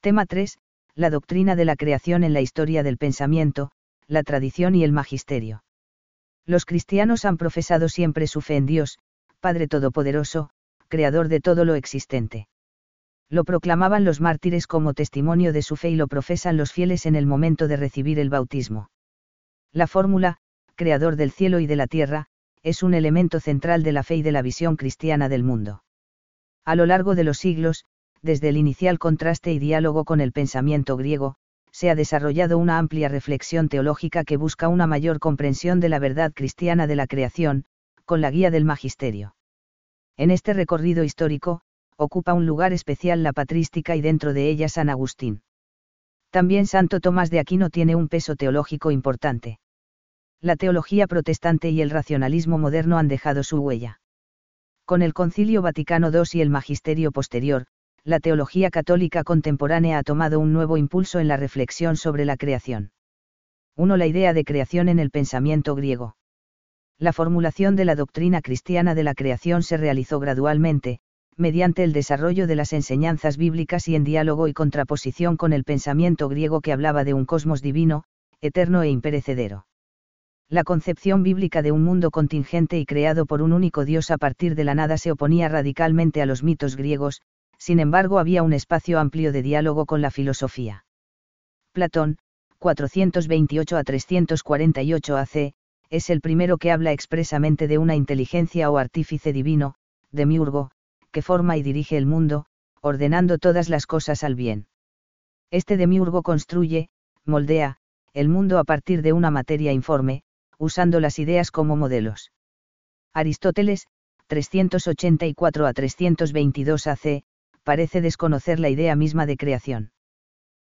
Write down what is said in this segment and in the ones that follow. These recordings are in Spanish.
Tema 3. La doctrina de la creación en la historia del pensamiento, la tradición y el magisterio. Los cristianos han profesado siempre su fe en Dios, Padre Todopoderoso, Creador de todo lo existente. Lo proclamaban los mártires como testimonio de su fe y lo profesan los fieles en el momento de recibir el bautismo. La fórmula, Creador del cielo y de la tierra, es un elemento central de la fe y de la visión cristiana del mundo. A lo largo de los siglos, desde el inicial contraste y diálogo con el pensamiento griego, se ha desarrollado una amplia reflexión teológica que busca una mayor comprensión de la verdad cristiana de la creación, con la guía del magisterio. En este recorrido histórico, ocupa un lugar especial la patrística y dentro de ella San Agustín. También Santo Tomás de Aquino tiene un peso teológico importante. La teología protestante y el racionalismo moderno han dejado su huella. Con el Concilio Vaticano II y el magisterio posterior, la teología católica contemporánea ha tomado un nuevo impulso en la reflexión sobre la creación. 1. La idea de creación en el pensamiento griego la formulación de la doctrina cristiana de la creación se realizó gradualmente, mediante el desarrollo de las enseñanzas bíblicas y en diálogo y contraposición con el pensamiento griego que hablaba de un cosmos divino, eterno e imperecedero. La concepción bíblica de un mundo contingente y creado por un único Dios a partir de la nada se oponía radicalmente a los mitos griegos, sin embargo había un espacio amplio de diálogo con la filosofía. Platón, 428 a 348 AC, es el primero que habla expresamente de una inteligencia o artífice divino, demiurgo, que forma y dirige el mundo, ordenando todas las cosas al bien. Este demiurgo construye, moldea, el mundo a partir de una materia informe, usando las ideas como modelos. Aristóteles, 384 a 322 AC, parece desconocer la idea misma de creación.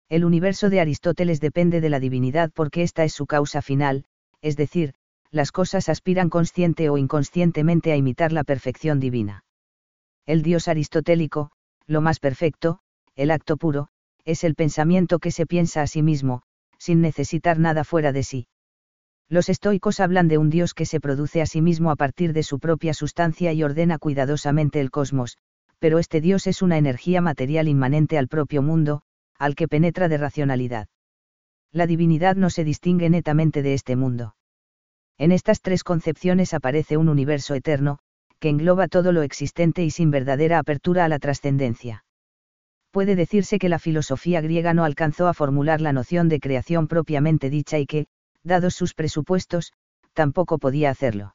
El universo de Aristóteles depende de la divinidad porque esta es su causa final, es decir, las cosas aspiran consciente o inconscientemente a imitar la perfección divina. El Dios aristotélico, lo más perfecto, el acto puro, es el pensamiento que se piensa a sí mismo, sin necesitar nada fuera de sí. Los estoicos hablan de un Dios que se produce a sí mismo a partir de su propia sustancia y ordena cuidadosamente el cosmos, pero este Dios es una energía material inmanente al propio mundo, al que penetra de racionalidad. La divinidad no se distingue netamente de este mundo. En estas tres concepciones aparece un universo eterno, que engloba todo lo existente y sin verdadera apertura a la trascendencia. Puede decirse que la filosofía griega no alcanzó a formular la noción de creación propiamente dicha y que, dados sus presupuestos, tampoco podía hacerlo.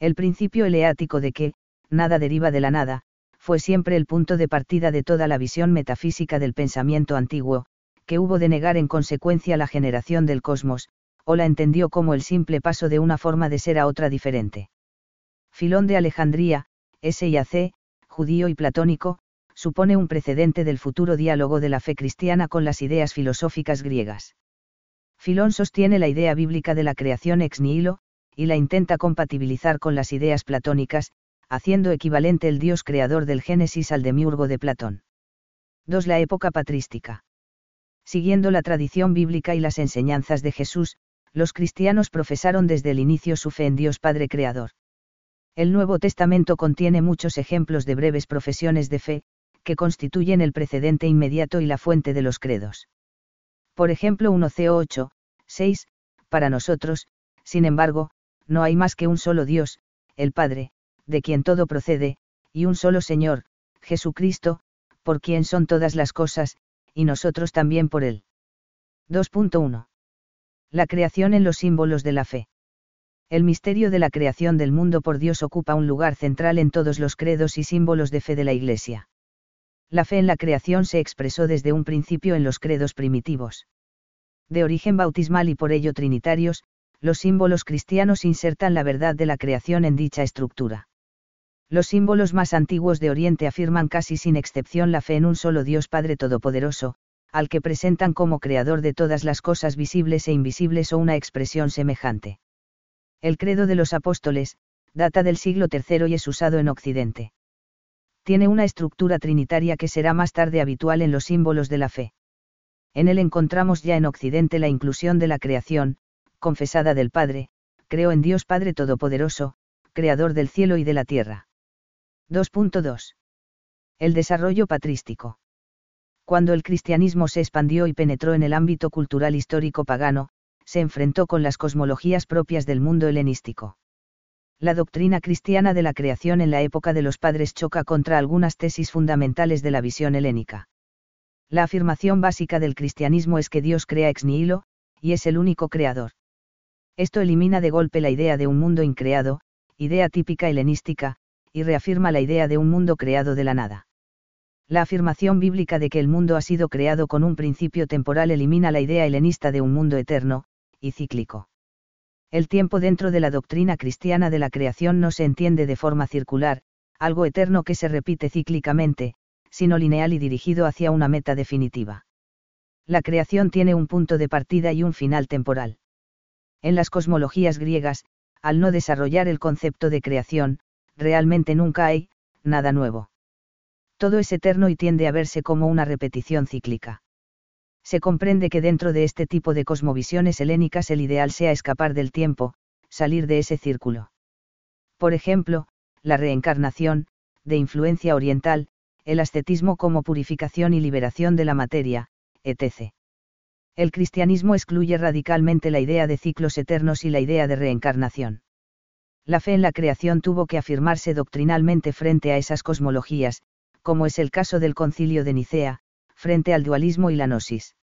El principio eleático de que, nada deriva de la nada, fue siempre el punto de partida de toda la visión metafísica del pensamiento antiguo, que hubo de negar en consecuencia la generación del cosmos, o la entendió como el simple paso de una forma de ser a otra diferente. Filón de Alejandría, S.I.A.C., judío y platónico, supone un precedente del futuro diálogo de la fe cristiana con las ideas filosóficas griegas. Filón sostiene la idea bíblica de la creación ex nihilo, y la intenta compatibilizar con las ideas platónicas, haciendo equivalente el Dios creador del Génesis al demiurgo de Platón. 2. La época patrística. Siguiendo la tradición bíblica y las enseñanzas de Jesús, los cristianos profesaron desde el inicio su fe en Dios Padre Creador. El Nuevo Testamento contiene muchos ejemplos de breves profesiones de fe, que constituyen el precedente inmediato y la fuente de los credos. Por ejemplo 1 Co 8, 6, para nosotros, sin embargo, no hay más que un solo Dios, el Padre, de quien todo procede, y un solo Señor, Jesucristo, por quien son todas las cosas, y nosotros también por él. 2.1 la creación en los símbolos de la fe. El misterio de la creación del mundo por Dios ocupa un lugar central en todos los credos y símbolos de fe de la Iglesia. La fe en la creación se expresó desde un principio en los credos primitivos. De origen bautismal y por ello trinitarios, los símbolos cristianos insertan la verdad de la creación en dicha estructura. Los símbolos más antiguos de Oriente afirman casi sin excepción la fe en un solo Dios Padre Todopoderoso, al que presentan como creador de todas las cosas visibles e invisibles o una expresión semejante. El credo de los apóstoles, data del siglo III y es usado en Occidente. Tiene una estructura trinitaria que será más tarde habitual en los símbolos de la fe. En él encontramos ya en Occidente la inclusión de la creación, confesada del Padre, creo en Dios Padre Todopoderoso, Creador del cielo y de la tierra. 2.2. El desarrollo patrístico Cuando el cristianismo se expandió y penetró en el ámbito cultural histórico pagano, se enfrentó con las cosmologías propias del mundo helenístico. La doctrina cristiana de la creación en la época de los padres choca contra algunas tesis fundamentales de la visión helénica. La afirmación básica del cristianismo es que Dios crea ex nihilo, y es el único creador. Esto elimina de golpe la idea de un mundo increado, idea típica helenística, y reafirma la idea de un mundo creado de la nada. La afirmación bíblica de que el mundo ha sido creado con un principio temporal elimina la idea helenista de un mundo eterno, y cíclico. El tiempo dentro de la doctrina cristiana de la creación no se entiende de forma circular, algo eterno que se repite cíclicamente, sino lineal y dirigido hacia una meta definitiva. La creación tiene un punto de partida y un final temporal. En las cosmologías griegas, al no desarrollar el concepto de creación, realmente nunca hay, nada nuevo. Todo es eterno y tiende a verse como una repetición cíclica se comprende que dentro de este tipo de cosmovisiones helénicas el ideal sea escapar del tiempo, salir de ese círculo. Por ejemplo, la reencarnación, de influencia oriental, el ascetismo como purificación y liberación de la materia, etc. El cristianismo excluye radicalmente la idea de ciclos eternos y la idea de reencarnación. La fe en la creación tuvo que afirmarse doctrinalmente frente a esas cosmologías, como es el caso del concilio de Nicea, frente al dualismo y la gnosis.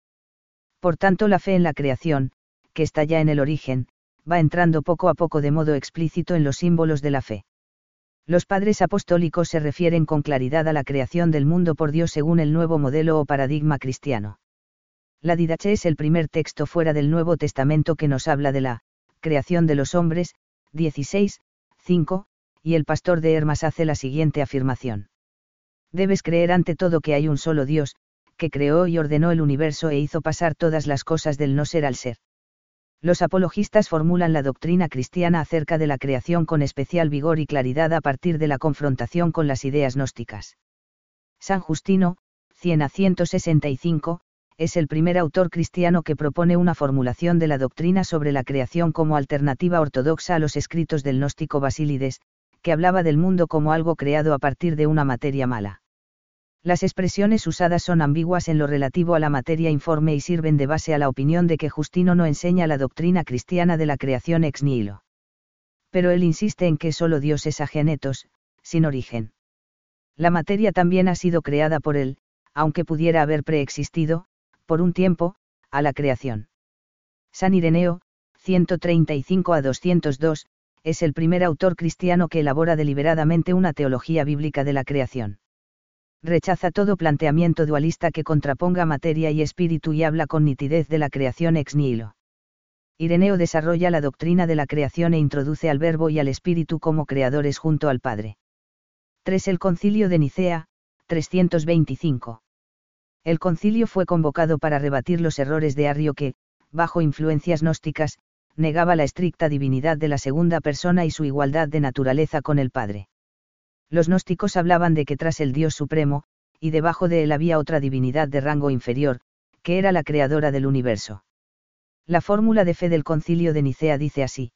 Por tanto, la fe en la creación, que está ya en el origen, va entrando poco a poco de modo explícito en los símbolos de la fe. Los padres apostólicos se refieren con claridad a la creación del mundo por Dios según el nuevo modelo o paradigma cristiano. La Didache es el primer texto fuera del Nuevo Testamento que nos habla de la creación de los hombres, 16, 5, y el pastor de Hermas hace la siguiente afirmación. Debes creer ante todo que hay un solo Dios, que creó y ordenó el universo e hizo pasar todas las cosas del no ser al ser. Los apologistas formulan la doctrina cristiana acerca de la creación con especial vigor y claridad a partir de la confrontación con las ideas gnósticas. San Justino, 100 a 165, es el primer autor cristiano que propone una formulación de la doctrina sobre la creación como alternativa ortodoxa a los escritos del gnóstico Basílides, que hablaba del mundo como algo creado a partir de una materia mala. Las expresiones usadas son ambiguas en lo relativo a la materia informe y sirven de base a la opinión de que Justino no enseña la doctrina cristiana de la creación ex nihilo. Pero él insiste en que solo Dios es agenetos, sin origen. La materia también ha sido creada por él, aunque pudiera haber preexistido, por un tiempo, a la creación. San Ireneo, 135 a 202, es el primer autor cristiano que elabora deliberadamente una teología bíblica de la creación rechaza todo planteamiento dualista que contraponga materia y espíritu y habla con nitidez de la creación ex nihilo. Ireneo desarrolla la doctrina de la creación e introduce al verbo y al espíritu como creadores junto al Padre. 3. El concilio de Nicea, 325. El concilio fue convocado para rebatir los errores de Arrio que, bajo influencias gnósticas, negaba la estricta divinidad de la segunda persona y su igualdad de naturaleza con el Padre los gnósticos hablaban de que tras el Dios Supremo, y debajo de él había otra divinidad de rango inferior, que era la creadora del universo. La fórmula de fe del concilio de Nicea dice así.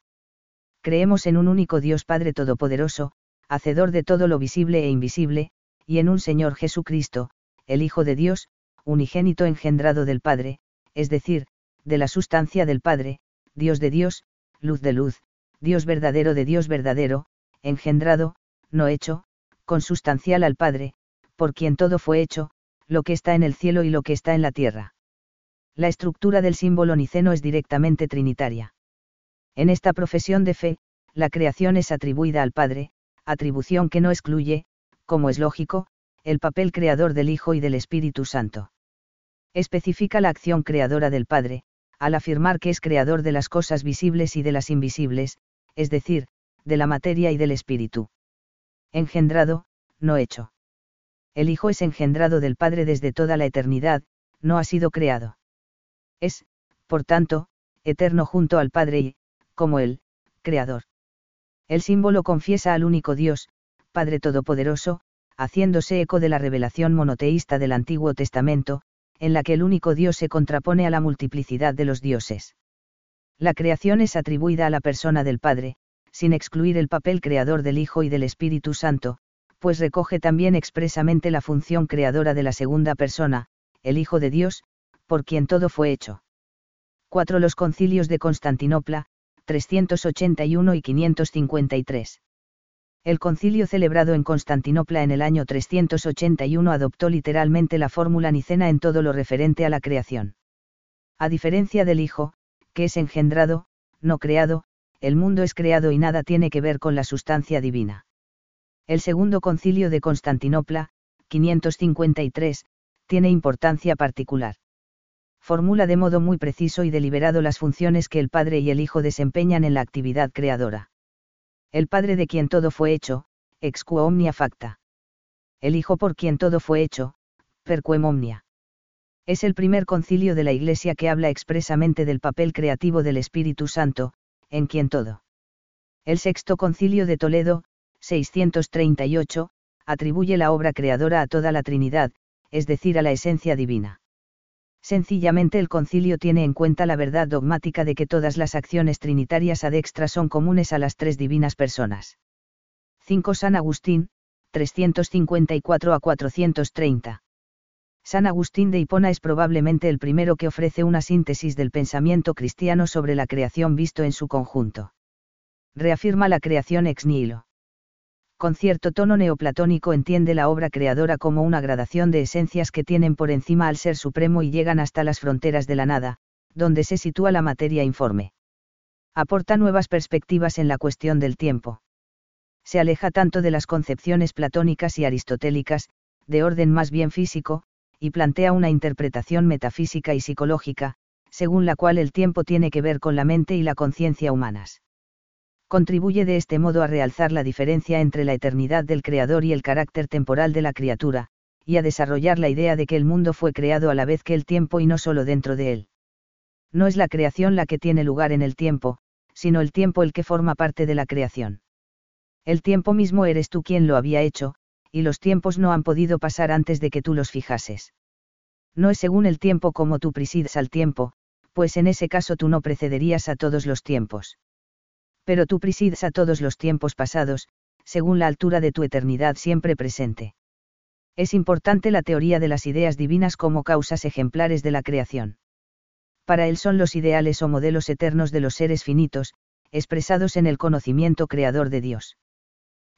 Creemos en un único Dios Padre Todopoderoso, hacedor de todo lo visible e invisible, y en un Señor Jesucristo, el Hijo de Dios, unigénito engendrado del Padre, es decir, de la sustancia del Padre, Dios de Dios, luz de luz, Dios verdadero de Dios verdadero, engendrado, no hecho, consustancial al Padre, por quien todo fue hecho, lo que está en el cielo y lo que está en la tierra. La estructura del símbolo niceno es directamente trinitaria. En esta profesión de fe, la creación es atribuida al Padre, atribución que no excluye, como es lógico, el papel creador del Hijo y del Espíritu Santo. Especifica la acción creadora del Padre, al afirmar que es creador de las cosas visibles y de las invisibles, es decir, de la materia y del espíritu engendrado, no hecho. El Hijo es engendrado del Padre desde toda la eternidad, no ha sido creado. Es, por tanto, eterno junto al Padre y, como Él, Creador. El símbolo confiesa al único Dios, Padre Todopoderoso, haciéndose eco de la revelación monoteísta del Antiguo Testamento, en la que el único Dios se contrapone a la multiplicidad de los dioses. La creación es atribuida a la persona del Padre, sin excluir el papel creador del Hijo y del Espíritu Santo, pues recoge también expresamente la función creadora de la segunda persona, el Hijo de Dios, por quien todo fue hecho. 4. Los concilios de Constantinopla, 381 y 553. El concilio celebrado en Constantinopla en el año 381 adoptó literalmente la fórmula nicena en todo lo referente a la creación. A diferencia del Hijo, que es engendrado, no creado, el mundo es creado y nada tiene que ver con la sustancia divina. El segundo concilio de Constantinopla, 553, tiene importancia particular. Formula de modo muy preciso y deliberado las funciones que el Padre y el Hijo desempeñan en la actividad creadora el Padre de quien todo fue hecho, ex quo omnia facta. El Hijo por quien todo fue hecho, per quem omnia. Es el primer concilio de la Iglesia que habla expresamente del papel creativo del Espíritu Santo, en quien todo. El sexto concilio de Toledo, 638, atribuye la obra creadora a toda la Trinidad, es decir, a la esencia divina. Sencillamente el concilio tiene en cuenta la verdad dogmática de que todas las acciones trinitarias adextra son comunes a las tres divinas personas. 5. San Agustín, 354 a 430. San Agustín de Hipona es probablemente el primero que ofrece una síntesis del pensamiento cristiano sobre la creación visto en su conjunto. Reafirma la creación ex nihilo con cierto tono neoplatónico entiende la obra creadora como una gradación de esencias que tienen por encima al ser supremo y llegan hasta las fronteras de la nada, donde se sitúa la materia informe. Aporta nuevas perspectivas en la cuestión del tiempo. Se aleja tanto de las concepciones platónicas y aristotélicas, de orden más bien físico, y plantea una interpretación metafísica y psicológica, según la cual el tiempo tiene que ver con la mente y la conciencia humanas contribuye de este modo a realzar la diferencia entre la eternidad del Creador y el carácter temporal de la criatura, y a desarrollar la idea de que el mundo fue creado a la vez que el tiempo y no solo dentro de él. No es la creación la que tiene lugar en el tiempo, sino el tiempo el que forma parte de la creación. El tiempo mismo eres tú quien lo había hecho, y los tiempos no han podido pasar antes de que tú los fijases. No es según el tiempo como tú presides al tiempo, pues en ese caso tú no precederías a todos los tiempos pero tú presides a todos los tiempos pasados, según la altura de tu eternidad siempre presente. Es importante la teoría de las ideas divinas como causas ejemplares de la creación. Para él son los ideales o modelos eternos de los seres finitos, expresados en el conocimiento creador de Dios.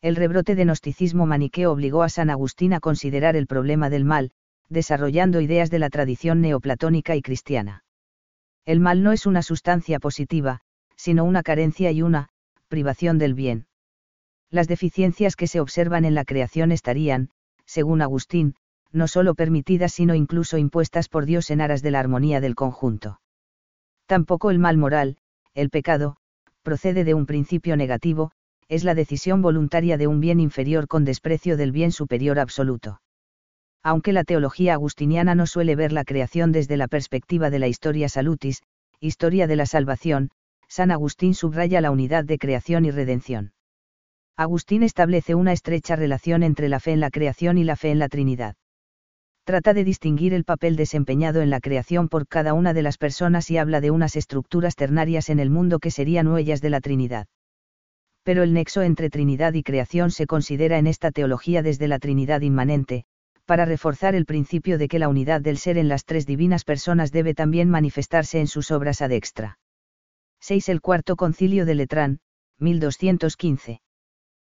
El rebrote de gnosticismo maniqueo obligó a San Agustín a considerar el problema del mal, desarrollando ideas de la tradición neoplatónica y cristiana. El mal no es una sustancia positiva, sino una carencia y una, privación del bien. Las deficiencias que se observan en la creación estarían, según Agustín, no solo permitidas sino incluso impuestas por Dios en aras de la armonía del conjunto. Tampoco el mal moral, el pecado, procede de un principio negativo, es la decisión voluntaria de un bien inferior con desprecio del bien superior absoluto. Aunque la teología agustiniana no suele ver la creación desde la perspectiva de la historia salutis, historia de la salvación, San Agustín subraya la unidad de creación y redención. Agustín establece una estrecha relación entre la fe en la creación y la fe en la Trinidad. Trata de distinguir el papel desempeñado en la creación por cada una de las personas y habla de unas estructuras ternarias en el mundo que serían huellas de la Trinidad. Pero el nexo entre Trinidad y creación se considera en esta teología desde la Trinidad inmanente, para reforzar el principio de que la unidad del ser en las tres divinas personas debe también manifestarse en sus obras ad extra. 6. El cuarto concilio de Letrán, 1215.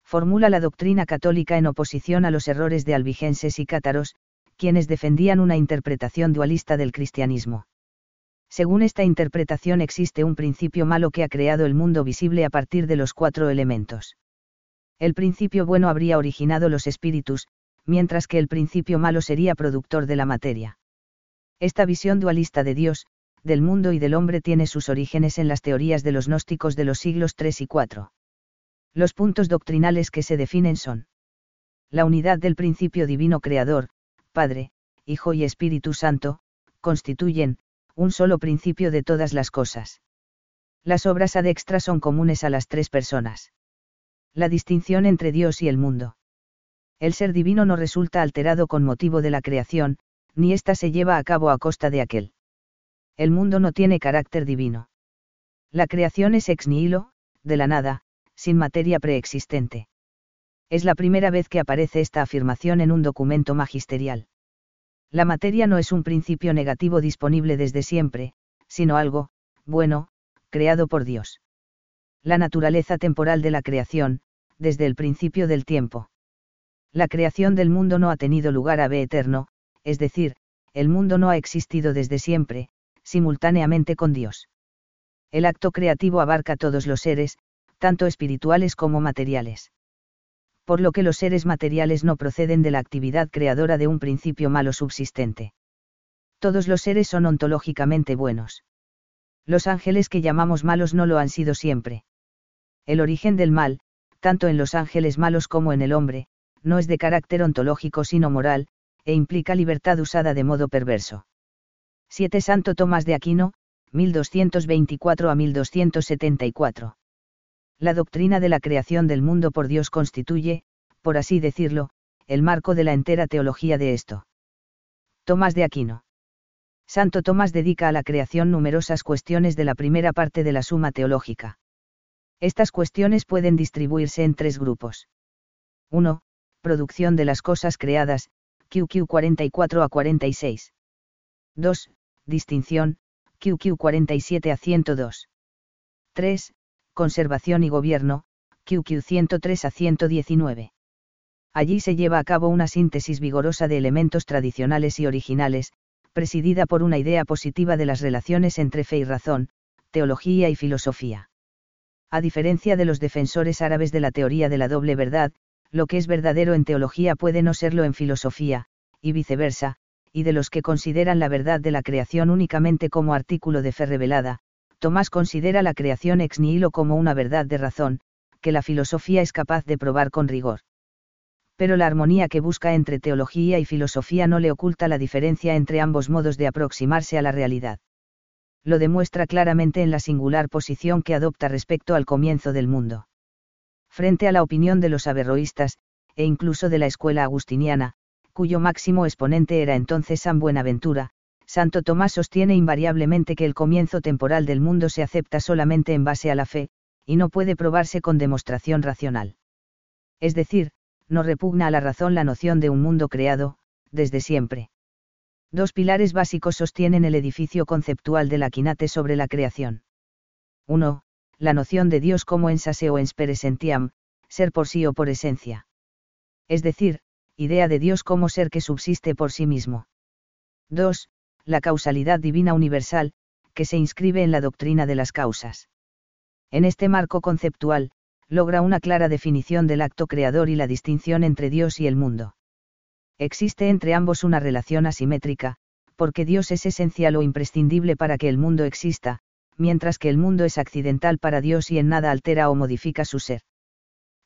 Formula la doctrina católica en oposición a los errores de albigenses y cátaros, quienes defendían una interpretación dualista del cristianismo. Según esta interpretación existe un principio malo que ha creado el mundo visible a partir de los cuatro elementos. El principio bueno habría originado los espíritus, mientras que el principio malo sería productor de la materia. Esta visión dualista de Dios, del mundo y del hombre tiene sus orígenes en las teorías de los gnósticos de los siglos III y IV. Los puntos doctrinales que se definen son la unidad del principio divino creador, Padre, Hijo y Espíritu Santo, constituyen, un solo principio de todas las cosas. Las obras ad extra son comunes a las tres personas. La distinción entre Dios y el mundo. El ser divino no resulta alterado con motivo de la creación, ni ésta se lleva a cabo a costa de aquel el mundo no tiene carácter divino. La creación es ex nihilo, de la nada, sin materia preexistente. Es la primera vez que aparece esta afirmación en un documento magisterial. La materia no es un principio negativo disponible desde siempre, sino algo, bueno, creado por Dios. La naturaleza temporal de la creación, desde el principio del tiempo. La creación del mundo no ha tenido lugar a B eterno, es decir, el mundo no ha existido desde siempre, simultáneamente con Dios. El acto creativo abarca todos los seres, tanto espirituales como materiales. Por lo que los seres materiales no proceden de la actividad creadora de un principio malo subsistente. Todos los seres son ontológicamente buenos. Los ángeles que llamamos malos no lo han sido siempre. El origen del mal, tanto en los ángeles malos como en el hombre, no es de carácter ontológico sino moral, e implica libertad usada de modo perverso. 7 Santo Tomás de Aquino, 1224 a 1274. La doctrina de la creación del mundo por Dios constituye, por así decirlo, el marco de la entera teología de esto. Tomás de Aquino. Santo Tomás dedica a la creación numerosas cuestiones de la primera parte de la Suma Teológica. Estas cuestiones pueden distribuirse en tres grupos. 1. Producción de las cosas creadas, QQ 44 a 46. 2. Distinción, QQ 47 a 102. 3 conservación y gobierno, QQ 103 a 119. Allí se lleva a cabo una síntesis vigorosa de elementos tradicionales y originales, presidida por una idea positiva de las relaciones entre fe y razón, teología y filosofía. A diferencia de los defensores árabes de la teoría de la doble verdad, lo que es verdadero en teología puede no serlo en filosofía, y viceversa, y de los que consideran la verdad de la creación únicamente como artículo de fe revelada, Tomás considera la creación ex nihilo como una verdad de razón, que la filosofía es capaz de probar con rigor. Pero la armonía que busca entre teología y filosofía no le oculta la diferencia entre ambos modos de aproximarse a la realidad. Lo demuestra claramente en la singular posición que adopta respecto al comienzo del mundo. Frente a la opinión de los averroístas, e incluso de la escuela agustiniana, cuyo máximo exponente era entonces San Buenaventura, Santo Tomás sostiene invariablemente que el comienzo temporal del mundo se acepta solamente en base a la fe, y no puede probarse con demostración racional. Es decir, no repugna a la razón la noción de un mundo creado, desde siempre. Dos pilares básicos sostienen el edificio conceptual de la quinate sobre la creación. 1. La noción de Dios como en sase o en ser por sí o por esencia. Es decir, idea de Dios como ser que subsiste por sí mismo. 2 la causalidad divina universal, que se inscribe en la doctrina de las causas. En este marco conceptual, logra una clara definición del acto creador y la distinción entre Dios y el mundo. Existe entre ambos una relación asimétrica, porque Dios es esencial o imprescindible para que el mundo exista, mientras que el mundo es accidental para Dios y en nada altera o modifica su ser.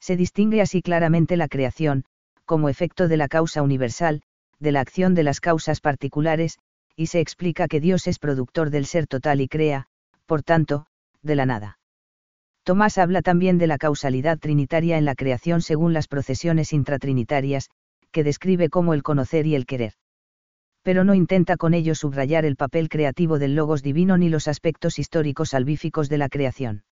Se distingue así claramente la creación, como efecto de la causa universal, de la acción de las causas particulares, y se explica que Dios es productor del ser total y crea, por tanto, de la nada. Tomás habla también de la causalidad trinitaria en la creación según las procesiones intratrinitarias, que describe como el conocer y el querer. Pero no intenta con ello subrayar el papel creativo del logos divino ni los aspectos históricos salvíficos de la creación.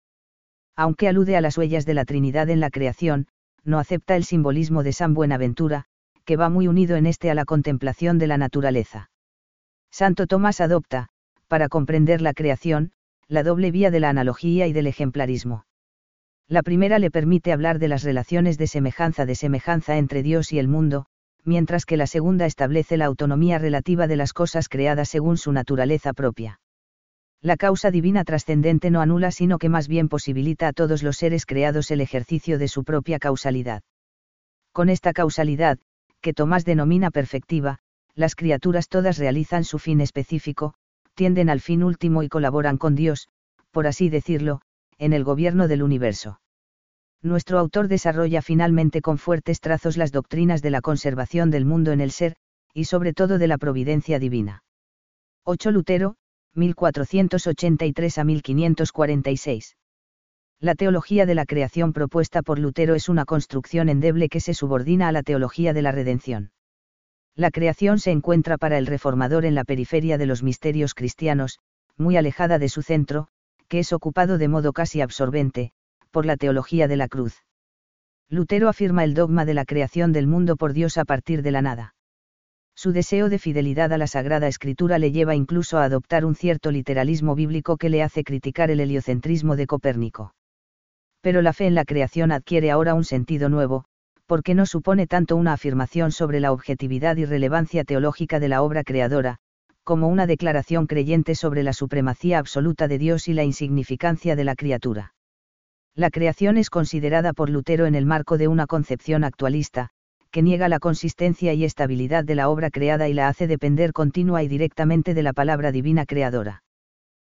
Aunque alude a las huellas de la Trinidad en la creación, no acepta el simbolismo de San Buenaventura, que va muy unido en este a la contemplación de la naturaleza. Santo Tomás adopta, para comprender la creación, la doble vía de la analogía y del ejemplarismo. La primera le permite hablar de las relaciones de semejanza de semejanza entre Dios y el mundo, mientras que la segunda establece la autonomía relativa de las cosas creadas según su naturaleza propia. La causa divina trascendente no anula sino que más bien posibilita a todos los seres creados el ejercicio de su propia causalidad. Con esta causalidad, que Tomás denomina perfectiva, las criaturas todas realizan su fin específico, tienden al fin último y colaboran con Dios, por así decirlo, en el gobierno del universo. Nuestro autor desarrolla finalmente con fuertes trazos las doctrinas de la conservación del mundo en el ser, y sobre todo de la providencia divina. 8 Lutero, 1483 a 1546. La teología de la creación propuesta por Lutero es una construcción endeble que se subordina a la teología de la redención. La creación se encuentra para el reformador en la periferia de los misterios cristianos, muy alejada de su centro, que es ocupado de modo casi absorbente, por la teología de la cruz. Lutero afirma el dogma de la creación del mundo por Dios a partir de la nada. Su deseo de fidelidad a la Sagrada Escritura le lleva incluso a adoptar un cierto literalismo bíblico que le hace criticar el heliocentrismo de Copérnico. Pero la fe en la creación adquiere ahora un sentido nuevo, porque no supone tanto una afirmación sobre la objetividad y relevancia teológica de la obra creadora, como una declaración creyente sobre la supremacía absoluta de Dios y la insignificancia de la criatura. La creación es considerada por Lutero en el marco de una concepción actualista, que niega la consistencia y estabilidad de la obra creada y la hace depender continua y directamente de la palabra divina creadora.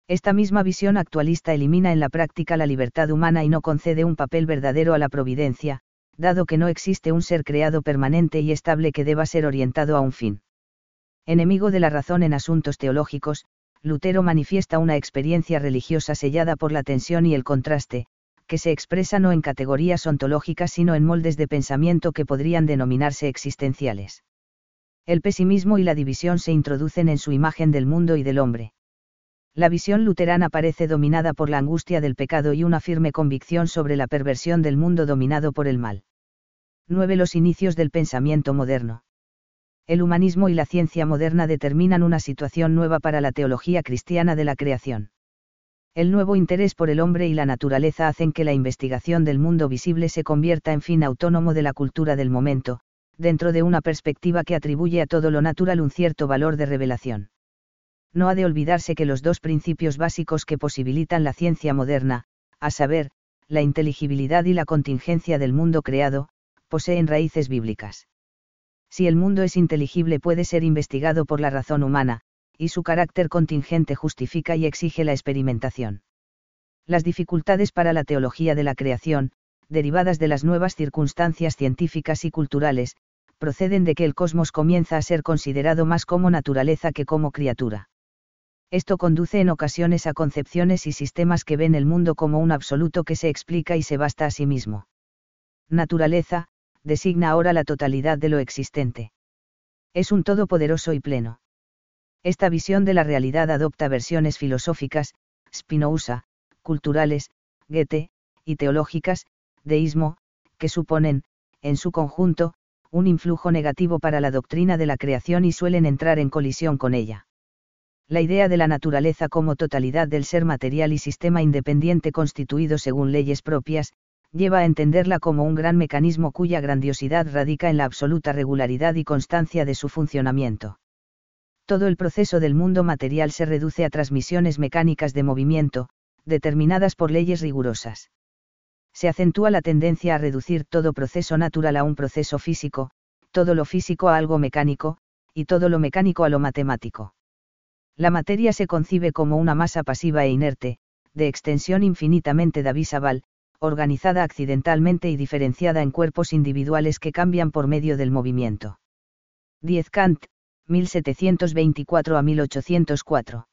Esta misma visión actualista elimina en la práctica la libertad humana y no concede un papel verdadero a la providencia, dado que no existe un ser creado permanente y estable que deba ser orientado a un fin. Enemigo de la razón en asuntos teológicos, Lutero manifiesta una experiencia religiosa sellada por la tensión y el contraste, que se expresa no en categorías ontológicas sino en moldes de pensamiento que podrían denominarse existenciales. El pesimismo y la división se introducen en su imagen del mundo y del hombre. La visión luterana parece dominada por la angustia del pecado y una firme convicción sobre la perversión del mundo dominado por el mal. 9. Los inicios del pensamiento moderno. El humanismo y la ciencia moderna determinan una situación nueva para la teología cristiana de la creación. El nuevo interés por el hombre y la naturaleza hacen que la investigación del mundo visible se convierta en fin autónomo de la cultura del momento, dentro de una perspectiva que atribuye a todo lo natural un cierto valor de revelación. No ha de olvidarse que los dos principios básicos que posibilitan la ciencia moderna, a saber, la inteligibilidad y la contingencia del mundo creado, poseen raíces bíblicas. Si el mundo es inteligible puede ser investigado por la razón humana, y su carácter contingente justifica y exige la experimentación. Las dificultades para la teología de la creación, derivadas de las nuevas circunstancias científicas y culturales, proceden de que el cosmos comienza a ser considerado más como naturaleza que como criatura. Esto conduce en ocasiones a concepciones y sistemas que ven el mundo como un absoluto que se explica y se basta a sí mismo. Naturaleza, designa ahora la totalidad de lo existente. Es un todopoderoso y pleno. Esta visión de la realidad adopta versiones filosóficas, Spinoza, culturales, Goethe, y teológicas, deísmo, que suponen, en su conjunto, un influjo negativo para la doctrina de la creación y suelen entrar en colisión con ella. La idea de la naturaleza como totalidad del ser material y sistema independiente constituido según leyes propias, lleva a entenderla como un gran mecanismo cuya grandiosidad radica en la absoluta regularidad y constancia de su funcionamiento todo el proceso del mundo material se reduce a transmisiones mecánicas de movimiento, determinadas por leyes rigurosas. Se acentúa la tendencia a reducir todo proceso natural a un proceso físico, todo lo físico a algo mecánico, y todo lo mecánico a lo matemático. La materia se concibe como una masa pasiva e inerte, de extensión infinitamente divisable, organizada accidentalmente y diferenciada en cuerpos individuales que cambian por medio del movimiento. 10 Kant, 1724 a 1804.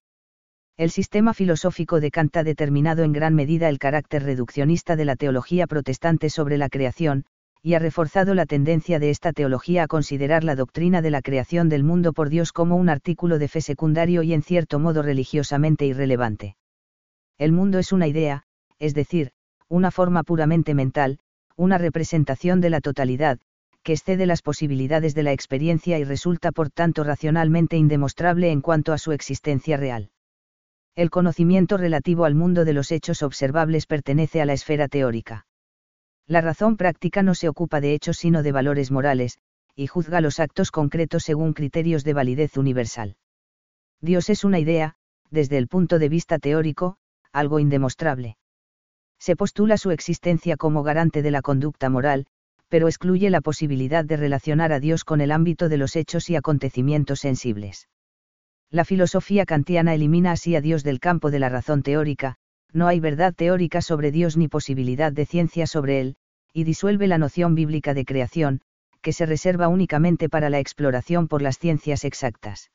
El sistema filosófico de Kant ha determinado en gran medida el carácter reduccionista de la teología protestante sobre la creación, y ha reforzado la tendencia de esta teología a considerar la doctrina de la creación del mundo por Dios como un artículo de fe secundario y en cierto modo religiosamente irrelevante. El mundo es una idea, es decir, una forma puramente mental, una representación de la totalidad, que excede las posibilidades de la experiencia y resulta por tanto racionalmente indemostrable en cuanto a su existencia real. El conocimiento relativo al mundo de los hechos observables pertenece a la esfera teórica. La razón práctica no se ocupa de hechos sino de valores morales, y juzga los actos concretos según criterios de validez universal. Dios es una idea, desde el punto de vista teórico, algo indemostrable. Se postula su existencia como garante de la conducta moral, pero excluye la posibilidad de relacionar a Dios con el ámbito de los hechos y acontecimientos sensibles. La filosofía kantiana elimina así a Dios del campo de la razón teórica, no hay verdad teórica sobre Dios ni posibilidad de ciencia sobre él, y disuelve la noción bíblica de creación, que se reserva únicamente para la exploración por las ciencias exactas.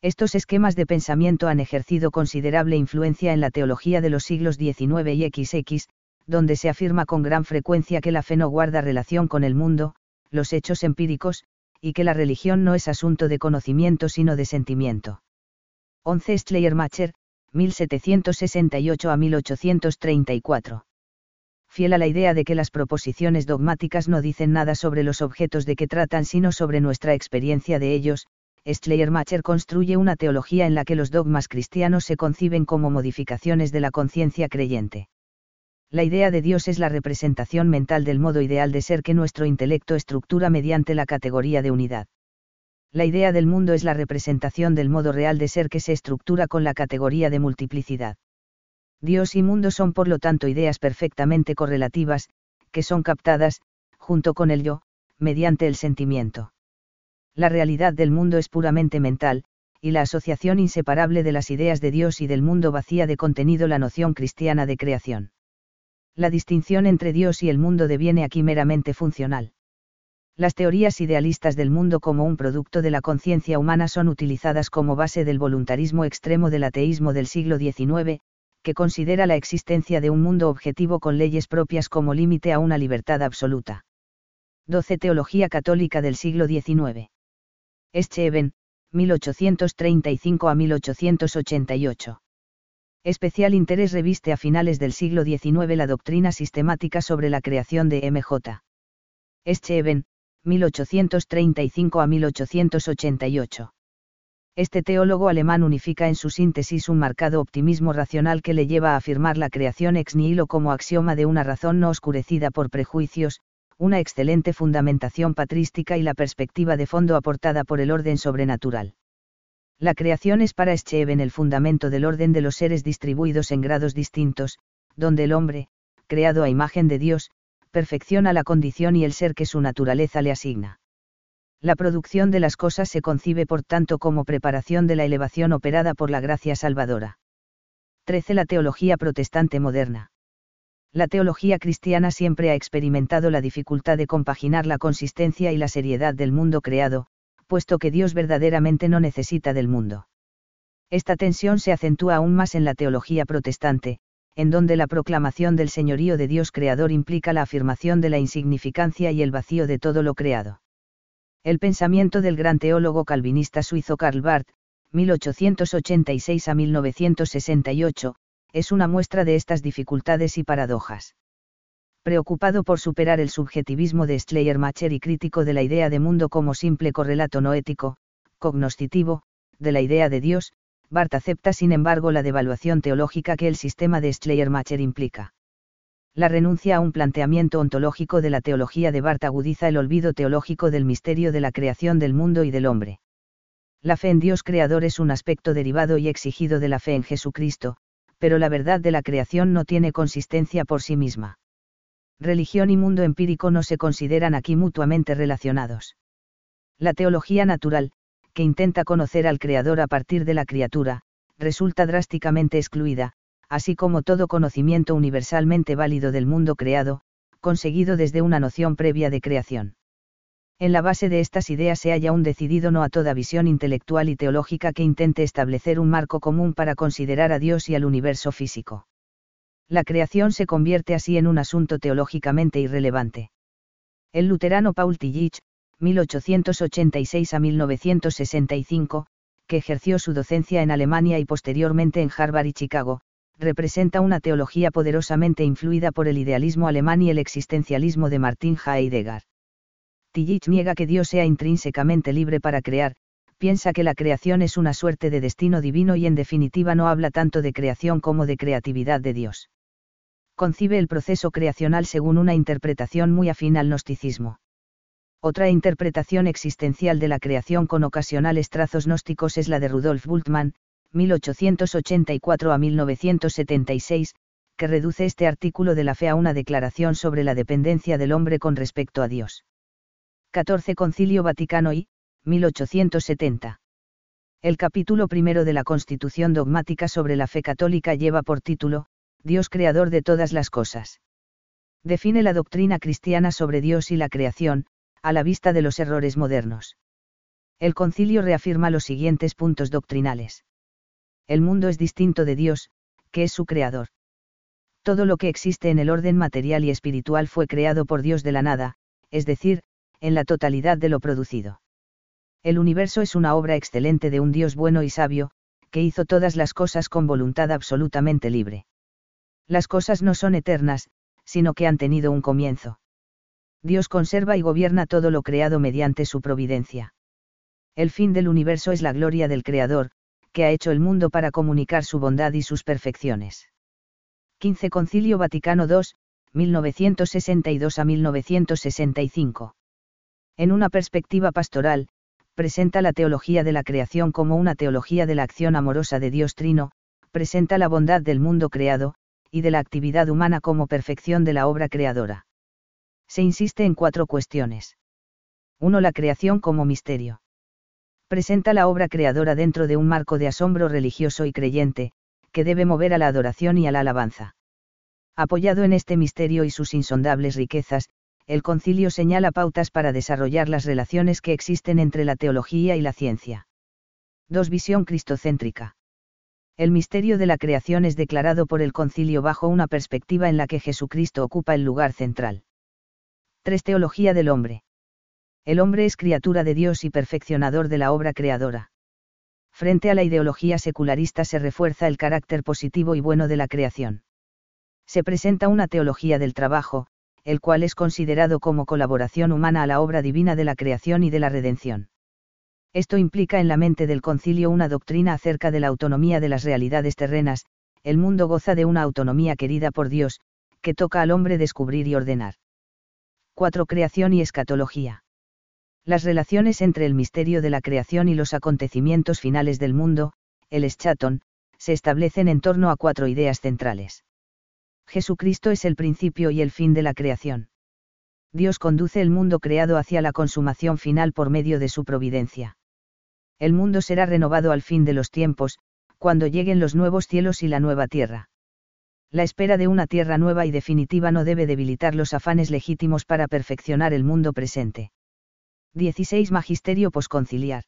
Estos esquemas de pensamiento han ejercido considerable influencia en la teología de los siglos XIX y XX, donde se afirma con gran frecuencia que la fe no guarda relación con el mundo, los hechos empíricos, y que la religión no es asunto de conocimiento sino de sentimiento. 11 Schleiermacher, 1768 a 1834. fiel a la idea de que las proposiciones dogmáticas no dicen nada sobre los objetos de que tratan sino sobre nuestra experiencia de ellos, Schleiermacher construye una teología en la que los dogmas cristianos se conciben como modificaciones de la conciencia creyente. La idea de Dios es la representación mental del modo ideal de ser que nuestro intelecto estructura mediante la categoría de unidad. La idea del mundo es la representación del modo real de ser que se estructura con la categoría de multiplicidad. Dios y mundo son por lo tanto ideas perfectamente correlativas, que son captadas, junto con el yo, mediante el sentimiento. La realidad del mundo es puramente mental, y la asociación inseparable de las ideas de Dios y del mundo vacía de contenido la noción cristiana de creación. La distinción entre Dios y el mundo deviene aquí meramente funcional. Las teorías idealistas del mundo como un producto de la conciencia humana son utilizadas como base del voluntarismo extremo del ateísmo del siglo XIX, que considera la existencia de un mundo objetivo con leyes propias como límite a una libertad absoluta. 12 Teología católica del siglo XIX. Scheven, 1835 a 1888. Especial interés reviste a finales del siglo XIX la doctrina sistemática sobre la creación de M.J. Scheven, 1835 a 1888. Este teólogo alemán unifica en su síntesis un marcado optimismo racional que le lleva a afirmar la creación ex nihilo como axioma de una razón no oscurecida por prejuicios, una excelente fundamentación patrística y la perspectiva de fondo aportada por el orden sobrenatural. La creación es para Scheven el fundamento del orden de los seres distribuidos en grados distintos, donde el hombre, creado a imagen de Dios, perfecciona la condición y el ser que su naturaleza le asigna. La producción de las cosas se concibe por tanto como preparación de la elevación operada por la gracia salvadora. 13. La teología protestante moderna. La teología cristiana siempre ha experimentado la dificultad de compaginar la consistencia y la seriedad del mundo creado, puesto que Dios verdaderamente no necesita del mundo. Esta tensión se acentúa aún más en la teología protestante, en donde la proclamación del señorío de Dios creador implica la afirmación de la insignificancia y el vacío de todo lo creado. El pensamiento del gran teólogo calvinista suizo Karl Barth, 1886 a 1968, es una muestra de estas dificultades y paradojas. Preocupado por superar el subjetivismo de Schleiermacher y crítico de la idea de mundo como simple correlato no ético, cognoscitivo, de la idea de Dios, Barth acepta sin embargo la devaluación teológica que el sistema de Schleiermacher implica la renuncia a un planteamiento ontológico de la teología de Barth agudiza el olvido teológico del misterio de la creación del mundo y del hombre. La fe en Dios creador es un aspecto derivado y exigido de la fe en Jesucristo, pero la verdad de la creación no tiene consistencia por sí misma. Religión y mundo empírico no se consideran aquí mutuamente relacionados. La teología natural, que intenta conocer al Creador a partir de la criatura, resulta drásticamente excluida, así como todo conocimiento universalmente válido del mundo creado, conseguido desde una noción previa de creación. En la base de estas ideas se halla un decidido no a toda visión intelectual y teológica que intente establecer un marco común para considerar a Dios y al universo físico. La creación se convierte así en un asunto teológicamente irrelevante. El luterano Paul Tillich, 1886 a 1965, que ejerció su docencia en Alemania y posteriormente en Harvard y Chicago, representa una teología poderosamente influida por el idealismo alemán y el existencialismo de Martin Heidegger. Tillich niega que Dios sea intrínsecamente libre para crear, piensa que la creación es una suerte de destino divino y en definitiva no habla tanto de creación como de creatividad de Dios. Concibe el proceso creacional según una interpretación muy afín al gnosticismo. Otra interpretación existencial de la creación con ocasionales trazos gnósticos es la de Rudolf Bultmann, 1884 a 1976, que reduce este artículo de la fe a una declaración sobre la dependencia del hombre con respecto a Dios. 14 Concilio Vaticano I, 1870. El capítulo primero de la Constitución dogmática sobre la fe católica lleva por título, Dios creador de todas las cosas. Define la doctrina cristiana sobre Dios y la creación, a la vista de los errores modernos. El concilio reafirma los siguientes puntos doctrinales el mundo es distinto de Dios, que es su creador. Todo lo que existe en el orden material y espiritual fue creado por Dios de la nada, es decir, en la totalidad de lo producido. El universo es una obra excelente de un Dios bueno y sabio, que hizo todas las cosas con voluntad absolutamente libre. Las cosas no son eternas, sino que han tenido un comienzo. Dios conserva y gobierna todo lo creado mediante su providencia. El fin del universo es la gloria del Creador, que ha hecho el mundo para comunicar su bondad y sus perfecciones. 15 Concilio Vaticano II, 1962 a 1965. En una perspectiva pastoral, presenta la teología de la creación como una teología de la acción amorosa de Dios Trino, presenta la bondad del mundo creado, y de la actividad humana como perfección de la obra creadora. Se insiste en cuatro cuestiones. 1. La creación como misterio. Presenta la obra creadora dentro de un marco de asombro religioso y creyente, que debe mover a la adoración y a la alabanza. Apoyado en este misterio y sus insondables riquezas, el concilio señala pautas para desarrollar las relaciones que existen entre la teología y la ciencia. 2. Visión cristocéntrica. El misterio de la creación es declarado por el concilio bajo una perspectiva en la que Jesucristo ocupa el lugar central. 3. Teología del hombre. El hombre es criatura de Dios y perfeccionador de la obra creadora. Frente a la ideología secularista se refuerza el carácter positivo y bueno de la creación. Se presenta una teología del trabajo, el cual es considerado como colaboración humana a la obra divina de la creación y de la redención. Esto implica en la mente del concilio una doctrina acerca de la autonomía de las realidades terrenas, el mundo goza de una autonomía querida por Dios, que toca al hombre descubrir y ordenar. 4. Creación y escatología. Las relaciones entre el misterio de la creación y los acontecimientos finales del mundo, el eschaton, se establecen en torno a cuatro ideas centrales. Jesucristo es el principio y el fin de la creación. Dios conduce el mundo creado hacia la consumación final por medio de su providencia. El mundo será renovado al fin de los tiempos, cuando lleguen los nuevos cielos y la nueva tierra. La espera de una tierra nueva y definitiva no debe debilitar los afanes legítimos para perfeccionar el mundo presente. 16 Magisterio posconciliar.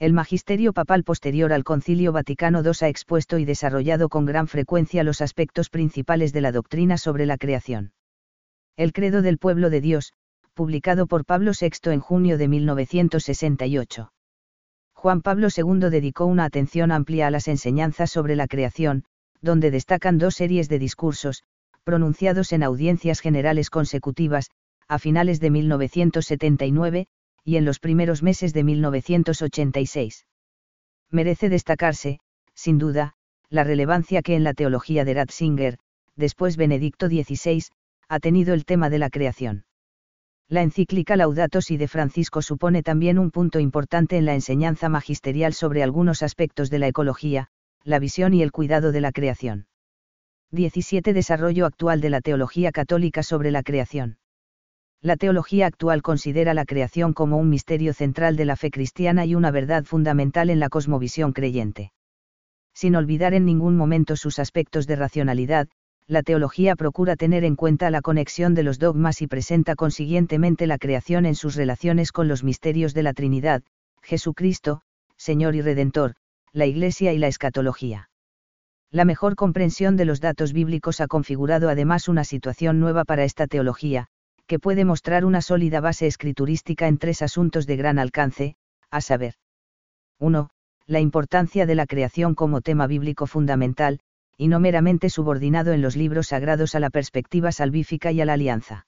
El magisterio papal posterior al Concilio Vaticano II ha expuesto y desarrollado con gran frecuencia los aspectos principales de la doctrina sobre la creación. El Credo del Pueblo de Dios, publicado por Pablo VI en junio de 1968. Juan Pablo II dedicó una atención amplia a las enseñanzas sobre la creación, donde destacan dos series de discursos, pronunciados en audiencias generales consecutivas, a finales de 1979, y en los primeros meses de 1986. Merece destacarse, sin duda, la relevancia que en la teología de Ratzinger, después Benedicto XVI, ha tenido el tema de la creación. La encíclica Laudato Si de Francisco supone también un punto importante en la enseñanza magisterial sobre algunos aspectos de la ecología, la visión y el cuidado de la creación. 17 Desarrollo actual de la teología católica sobre la creación la teología actual considera la creación como un misterio central de la fe cristiana y una verdad fundamental en la cosmovisión creyente. Sin olvidar en ningún momento sus aspectos de racionalidad, la teología procura tener en cuenta la conexión de los dogmas y presenta consiguientemente la creación en sus relaciones con los misterios de la Trinidad, Jesucristo, Señor y Redentor, la Iglesia y la escatología. La mejor comprensión de los datos bíblicos ha configurado además una situación nueva para esta teología, que puede mostrar una sólida base escriturística en tres asuntos de gran alcance, a saber. 1. La importancia de la creación como tema bíblico fundamental, y no meramente subordinado en los libros sagrados a la perspectiva salvífica y a la alianza.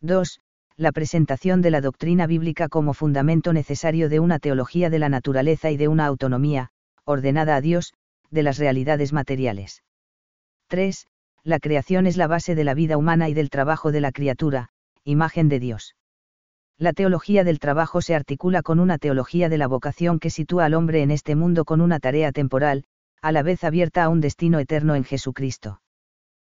2. La presentación de la doctrina bíblica como fundamento necesario de una teología de la naturaleza y de una autonomía, ordenada a Dios, de las realidades materiales. 3. La creación es la base de la vida humana y del trabajo de la criatura, imagen de Dios. La teología del trabajo se articula con una teología de la vocación que sitúa al hombre en este mundo con una tarea temporal, a la vez abierta a un destino eterno en Jesucristo.